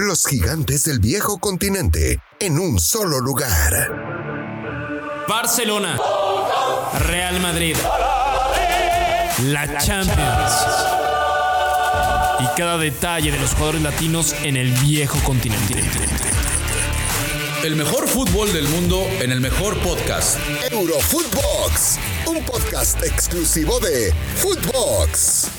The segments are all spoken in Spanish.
Los gigantes del viejo continente en un solo lugar. Barcelona, Real Madrid, la Champions. Y cada detalle de los jugadores latinos en el viejo continente. El mejor fútbol del mundo en el mejor podcast. Eurofootbox, un podcast exclusivo de Footbox.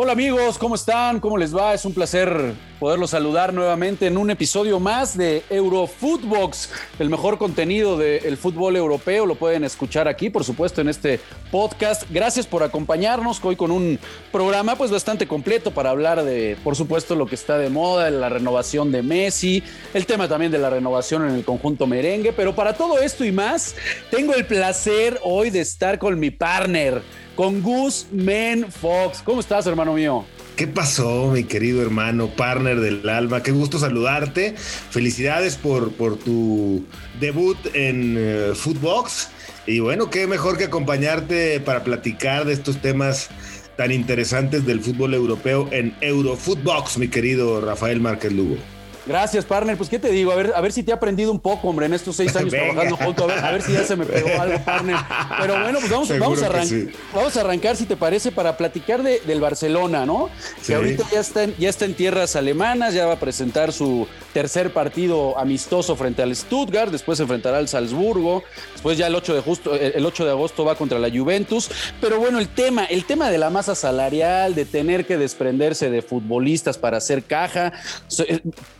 Hola amigos, ¿cómo están? ¿Cómo les va? Es un placer poderlos saludar nuevamente en un episodio más de Eurofootbox, el mejor contenido del fútbol europeo. Lo pueden escuchar aquí, por supuesto, en este podcast. Gracias por acompañarnos hoy con un programa pues bastante completo para hablar de, por supuesto, lo que está de moda, la renovación de Messi, el tema también de la renovación en el conjunto merengue. Pero para todo esto y más, tengo el placer hoy de estar con mi partner con Gus Men Fox. ¿Cómo estás, hermano mío? ¿Qué pasó, mi querido hermano, partner del alma? Qué gusto saludarte. Felicidades por, por tu debut en uh, Footbox. Y bueno, qué mejor que acompañarte para platicar de estos temas tan interesantes del fútbol europeo en Eurofootbox, mi querido Rafael Márquez Lugo. Gracias, partner. Pues, ¿qué te digo? A ver, a ver si te he aprendido un poco, hombre, en estos seis años trabajando junto. A ver, a ver, si ya se me pegó algo, partner. Pero bueno, pues vamos, vamos, a, sí. vamos a, arrancar, si te parece, para platicar de, del Barcelona, ¿no? Sí. Que ahorita ya está, en, ya está en tierras alemanas, ya va a presentar su tercer partido amistoso frente al Stuttgart, después se enfrentará al Salzburgo, después ya el 8 de, justo, el 8 de agosto va contra la Juventus. Pero bueno, el tema, el tema de la masa salarial, de tener que desprenderse de futbolistas para hacer caja.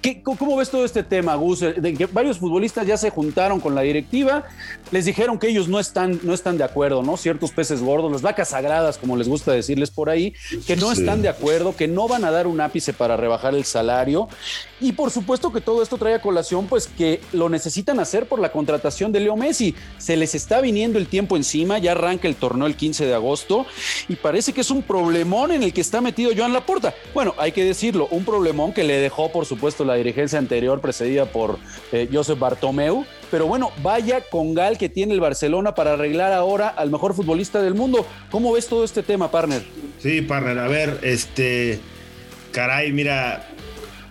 ¿Qué, ¿Cómo ves todo este tema, Gus? De que varios futbolistas ya se juntaron con la directiva, les dijeron que ellos no están, no están de acuerdo, ¿no? Ciertos peces gordos, las vacas sagradas, como les gusta decirles por ahí, que no sí. están de acuerdo, que no van a dar un ápice para rebajar el salario. Y por supuesto que todo esto trae a colación, pues que lo necesitan hacer por la contratación de Leo Messi. Se les está viniendo el tiempo encima, ya arranca el torneo el 15 de agosto y parece que es un problemón en el que está metido Joan Laporta. Bueno, hay que decirlo, un problemón que le dejó, por supuesto, la dirigencia anterior precedida por eh, Josep Bartomeu. Pero bueno, vaya con Gal que tiene el Barcelona para arreglar ahora al mejor futbolista del mundo. ¿Cómo ves todo este tema, partner? Sí, partner, a ver, este, caray, mira,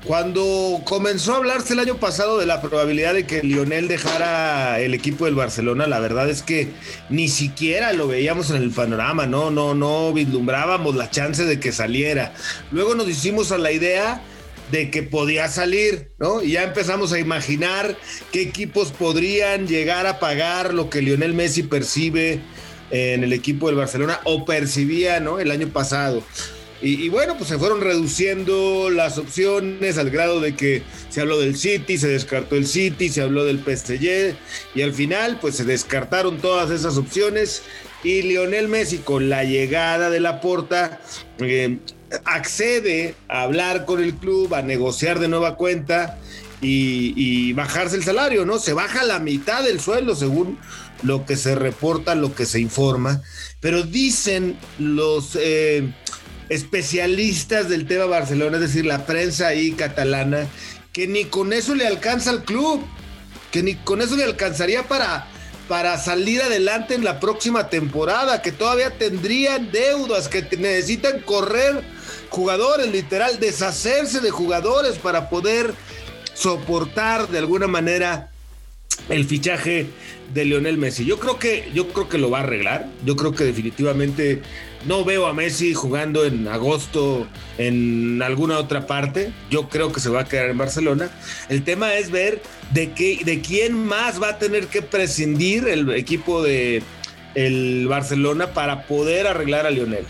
cuando comenzó a hablarse el año pasado de la probabilidad de que Lionel dejara el equipo del Barcelona, la verdad es que ni siquiera lo veíamos en el panorama, no, no, no vislumbrábamos la chance de que saliera. Luego nos hicimos a la idea de que podía salir, ¿no? Y ya empezamos a imaginar qué equipos podrían llegar a pagar lo que Lionel Messi percibe en el equipo del Barcelona o percibía, ¿no? El año pasado. Y, bueno, pues se fueron reduciendo las opciones al grado de que se habló del City, se descartó el City, se habló del PSG y al final pues se descartaron todas esas opciones y Lionel Messi con la llegada de la porta eh, accede a hablar con el club, a negociar de nueva cuenta y, bajarse el salario, ¿no? Se baja la mitad del sueldo según lo que se reporta, lo que se informa, pero dicen los... Eh, especialistas del tema Barcelona, es decir, la prensa ahí catalana, que ni con eso le alcanza al club, que ni con eso le alcanzaría para, para salir adelante en la próxima temporada, que todavía tendrían deudas, que necesitan correr jugadores, literal, deshacerse de jugadores para poder soportar de alguna manera el fichaje de Lionel Messi. Yo creo que yo creo que lo va a arreglar. Yo creo que definitivamente no veo a Messi jugando en agosto en alguna otra parte. Yo creo que se va a quedar en Barcelona. El tema es ver de qué de quién más va a tener que prescindir el equipo de el Barcelona para poder arreglar a Lionel.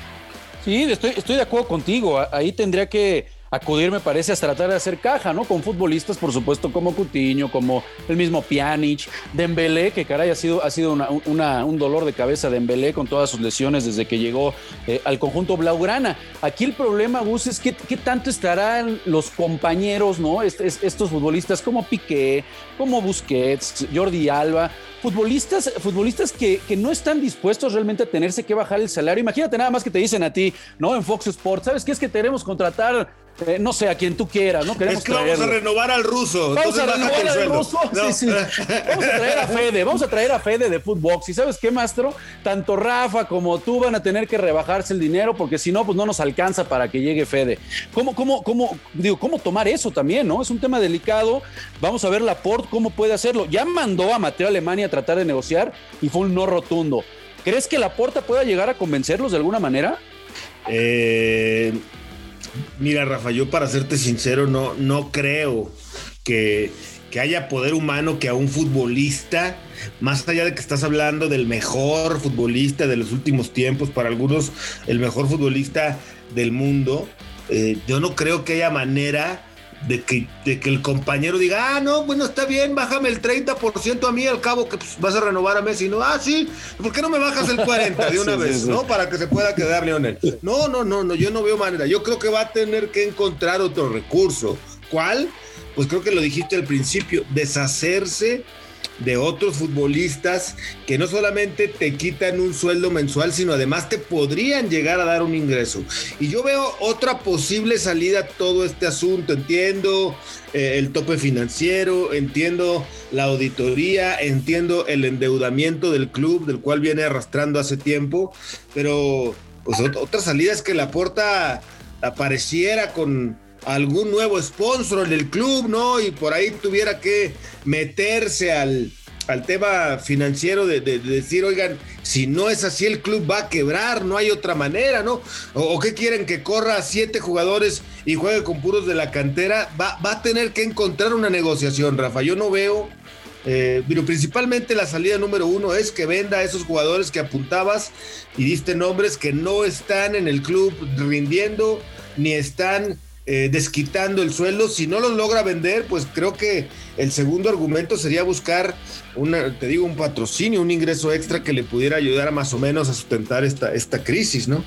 Sí, estoy, estoy de acuerdo contigo. Ahí tendría que acudir, me parece, a tratar de hacer caja, ¿no? Con futbolistas, por supuesto, como Cutiño, como el mismo Pjanic, Dembélé, que caray, ha sido, ha sido una, un dolor de cabeza Dembélé con todas sus lesiones desde que llegó eh, al conjunto Blaugrana. Aquí el problema, Gus, es que, qué tanto estarán los compañeros, ¿no? Est est estos futbolistas como Piqué, como Busquets, Jordi Alba, futbolistas, futbolistas que, que, no están dispuestos realmente a tenerse que bajar el salario. Imagínate nada más que te dicen a ti, ¿no? En Fox Sports, ¿sabes qué es que queremos contratar eh, no sé, a quien tú quieras, ¿no? Queremos es que vamos a renovar al ruso. Vamos a renovar al ruso. Sí, sí. Vamos a traer a Fede, vamos a traer a Fede de Footbox. ¿Y sabes qué, Mastro? Tanto Rafa como tú van a tener que rebajarse el dinero porque si no, pues no nos alcanza para que llegue Fede. ¿Cómo, cómo, cómo, digo, cómo tomar eso también, no? Es un tema delicado. Vamos a ver Laporte cómo puede hacerlo. Ya mandó a Mateo Alemania a tratar de negociar y fue un no rotundo. ¿Crees que Laporta pueda llegar a convencerlos de alguna manera? Eh, Mira, Rafa, yo para serte sincero, no, no creo que, que haya poder humano que a un futbolista, más allá de que estás hablando del mejor futbolista de los últimos tiempos, para algunos el mejor futbolista del mundo, eh, yo no creo que haya manera de que, que el compañero diga, ah, no, bueno, está bien, bájame el 30% a mí, al cabo que pues, vas a renovar a Messi. No, ah, sí, ¿por qué no me bajas el 40% de una vez, no? Para que se pueda quedar Leonel. No, no, no, no, yo no veo manera. Yo creo que va a tener que encontrar otro recurso. ¿Cuál? Pues creo que lo dijiste al principio, deshacerse de otros futbolistas que no solamente te quitan un sueldo mensual, sino además te podrían llegar a dar un ingreso. Y yo veo otra posible salida a todo este asunto. Entiendo eh, el tope financiero, entiendo la auditoría, entiendo el endeudamiento del club, del cual viene arrastrando hace tiempo, pero pues otra salida es que la puerta apareciera con algún nuevo sponsor en el club, ¿no? Y por ahí tuviera que meterse al, al tema financiero de, decir, oigan, si no es así el club va a quebrar, no hay otra manera, ¿no? O, qué quieren que corra siete jugadores y juegue con puros de la cantera, va, va a tener que encontrar una negociación, Rafa. Yo no veo, eh, pero principalmente la salida número uno es que venda a esos jugadores que apuntabas y diste nombres que no están en el club rindiendo ni están eh, desquitando el sueldo. Si no los logra vender, pues creo que el segundo argumento sería buscar, una, te digo, un patrocinio, un ingreso extra que le pudiera ayudar a más o menos a sustentar esta, esta crisis, ¿no?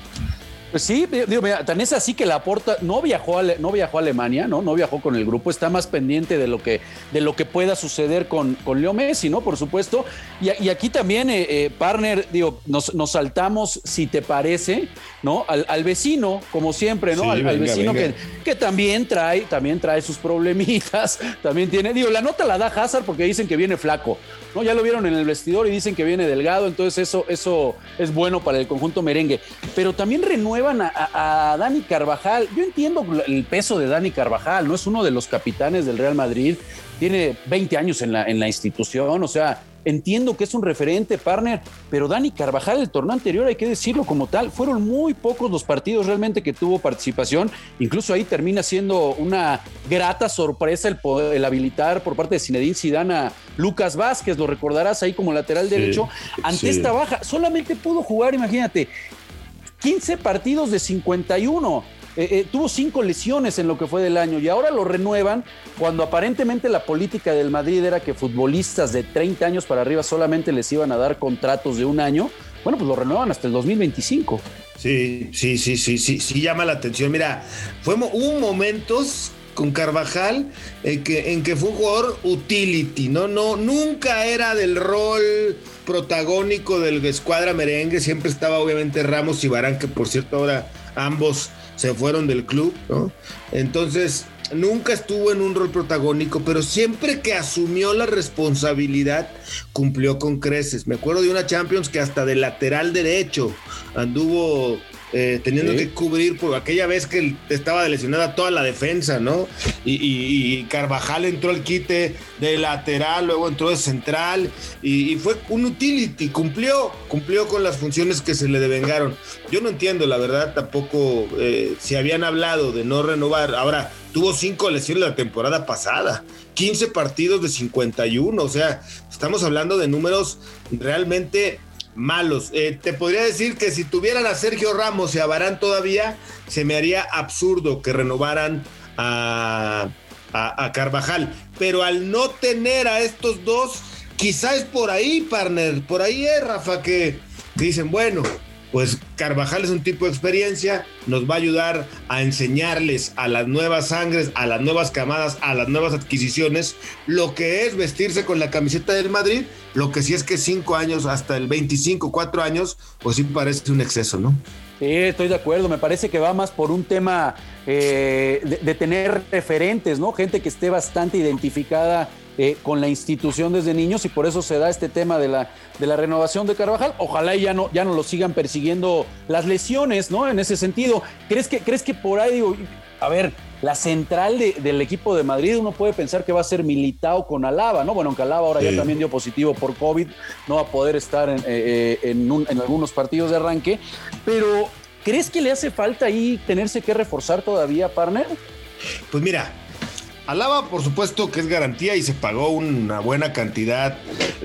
Pues sí, digo, mira, tan es así que la porta no viajó a, no viajó a Alemania, ¿no? No viajó con el grupo, está más pendiente de lo que, de lo que pueda suceder con, con Leo Messi, ¿no? Por supuesto. Y, aquí también, eh, eh, partner, digo, nos, nos, saltamos, si te parece, ¿no? Al, vecino, como siempre, ¿no? al, vecino Que, que también trae, también trae sus problemitas, también tiene, digo, la nota la da Hazard porque dicen que viene flaco, ¿no? Ya lo vieron en el vestidor y dicen que viene delgado, entonces eso, eso es bueno para el conjunto merengue. Pero también renueva a, Dani Carvajal. Yo entiendo el peso de Dani Carvajal, no es uno de los capitanes del Real Madrid, tiene 20 años en la, en la institución, o sea, entiendo que es un referente, partner, pero Dani Carvajal, el torneo anterior, hay que decirlo como tal, fueron muy pocos los partidos realmente que tuvo participación, incluso ahí termina siendo una grata sorpresa el, el habilitar por parte de Zinedine Zidane a Lucas Vázquez, lo recordarás ahí como lateral derecho, ante esta baja, solamente pudo jugar, imagínate, 15 partidos de 51. Eh, eh, tuvo cinco lesiones en lo que fue del año y ahora lo renuevan cuando aparentemente la política del Madrid era que futbolistas de 30 años para arriba solamente les iban a dar contratos de un año. Bueno, pues lo renuevan hasta el 2025. Sí, sí, sí, sí, sí, sí llama la atención. Mira, fue, hubo momentos con Carvajal en que, en que fue un jugador utility, ¿no? no Nunca era del rol protagónico del escuadra merengue, siempre estaba obviamente Ramos y Barán, que por cierto ahora ambos se fueron del club, ¿no? Entonces, nunca estuvo en un rol protagónico, pero siempre que asumió la responsabilidad, cumplió con creces. Me acuerdo de una Champions que hasta de lateral derecho anduvo eh, teniendo que cubrir por aquella vez que estaba lesionada toda la defensa, ¿no? Y, Carvajal entró al quite de lateral, luego entró de central y, fue un utility, cumplió, cumplió con las funciones que se le devengaron. Yo no entiendo, la verdad, tampoco eh, si habían hablado de no renovar. Ahora, tuvo cinco lesiones la temporada pasada, 15 partidos de 51, o sea, estamos hablando de números realmente malos. Eh, te podría decir que si tuvieran a Sergio Ramos y a Barán todavía, se me haría absurdo que renovaran a, a, Carvajal. Pero al no tener a estos dos, quizás es por ahí, partner, por ahí es, Rafa, que dicen, bueno, pues Carvajal es un tipo de experiencia, nos va a ayudar a enseñarles a las nuevas sangres, a las nuevas camadas, a las nuevas adquisiciones, lo que es vestirse con la camiseta del Madrid, lo que sí es que cinco años hasta el 25, cuatro años, pues sí parece un exceso, ¿no? estoy de acuerdo. Me parece que va más por un tema eh, de, tener referentes, ¿no? Gente que esté bastante identificada eh, con la institución desde niños y por eso se da este tema de la, de la renovación de Carvajal. Ojalá ya no, ya no lo sigan persiguiendo las lesiones, ¿no? En ese sentido. ¿Crees que, crees que por ahí, digo, a ver, la central del equipo de Madrid, uno puede pensar que va a ser Militao con Alaba, ¿no? Bueno, aunque Alaba ahora ya también dio positivo por COVID, no va a poder estar en, eh, en, en algunos partidos de arranque, pero ¿crees que le hace falta ahí tenerse que reforzar todavía, partner? Pues mira, Alaba, por supuesto que es garantía y se pagó una buena cantidad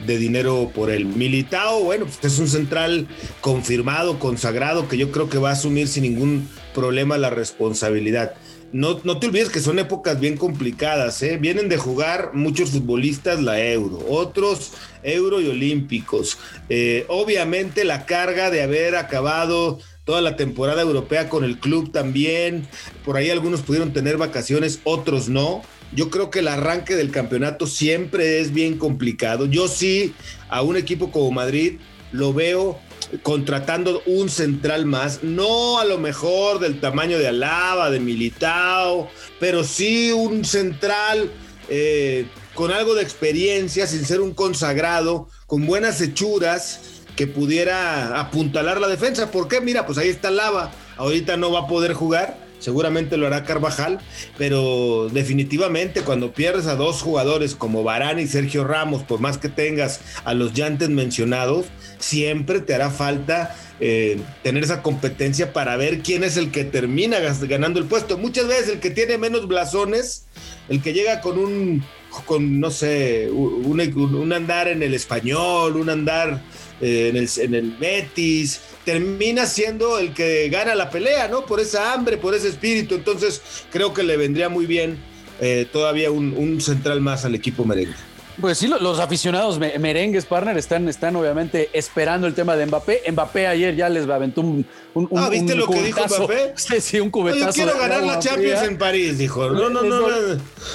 de dinero por el Militao. Bueno, pues es un central confirmado, consagrado, que yo creo que va a asumir sin ningún problema la responsabilidad no, te olvides que son épocas bien complicadas, ¿eh? Vienen de jugar muchos futbolistas la Euro, otros Euro y Olímpicos. Eh, obviamente la carga de haber acabado toda la temporada europea con el club también. Por ahí algunos pudieron tener vacaciones, otros no. Yo creo que el arranque del campeonato siempre es bien complicado. Yo sí, a un equipo como Madrid, lo veo contratando un central más, no a lo mejor del tamaño de Alaba, de Militao, pero sí un central eh, con algo de experiencia, sin ser un consagrado, con buenas hechuras que pudiera apuntalar la defensa. ¿Por qué? Mira, pues ahí está Lava, ahorita no va a poder jugar seguramente lo hará Carvajal, pero definitivamente cuando pierdes a dos jugadores como Barán y Sergio Ramos, por más que tengas a los ya antes mencionados, siempre te hará falta eh, tener esa competencia para ver quién es el que termina ganando el puesto. Muchas veces el que tiene menos blasones, el que llega con un, con no sé, un, andar en el español, un andar eh, en, el, en el Betis, termina siendo el que gana la pelea, ¿no? Por esa hambre, por ese espíritu. Entonces, creo que le vendría muy bien eh, todavía un, central más al equipo merengue. Pues sí, los aficionados merengues, partner, están, están obviamente esperando el tema de Mbappé. Mbappé ayer ya les aventó un, un, ah, ¿viste lo que dijo Mbappé? Sí, sí, un cubetazo. yo quiero ganar la Champions en París, dijo. No, no, no.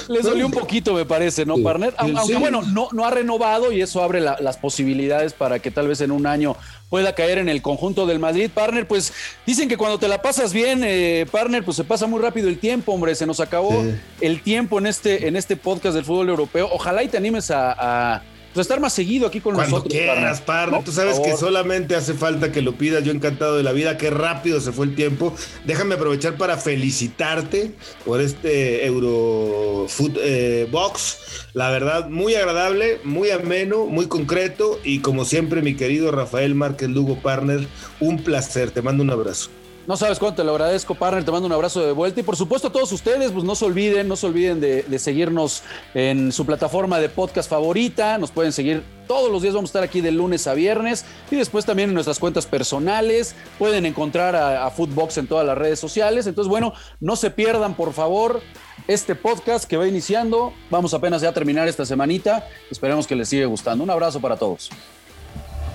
Les dolió un poquito, me parece, ¿no, partner? Aunque, bueno, no, no ha renovado y eso abre las posibilidades para que tal vez en un año pueda caer en el conjunto del Madrid. Partner, pues dicen que cuando te la pasas bien, eh, partner, pues se pasa muy rápido el tiempo, hombre. Se nos acabó el tiempo en este, en este podcast del fútbol europeo. Ojalá y te animes a pues estar más seguido aquí con Cuando nosotros. quieras, parno. Tú sabes que solamente hace falta que lo pidas. Yo encantado de la vida. Qué rápido se fue el tiempo. Déjame aprovechar para felicitarte por este Eurofoot eh, Box. La verdad, muy agradable, muy ameno, muy concreto. Y como siempre, mi querido Rafael Márquez Lugo Partner, un placer. Te mando un abrazo. No sabes cuánto te lo agradezco, partner. Te mando un abrazo de vuelta. Y por supuesto, a todos ustedes, pues no se olviden, no se olviden de, seguirnos en su plataforma de podcast favorita. Nos pueden seguir todos los días. Vamos a estar aquí de lunes a viernes. Y después también en nuestras cuentas personales. Pueden encontrar a, Footbox en todas las redes sociales. Entonces, bueno, no se pierdan, por favor, este podcast que va iniciando. Vamos apenas ya a terminar esta semanita. Esperemos que les siga gustando. Un abrazo para todos.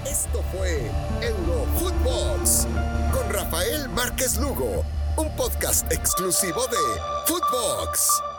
Esto fue Rafael Márquez Lugo, un podcast exclusivo de Footbox.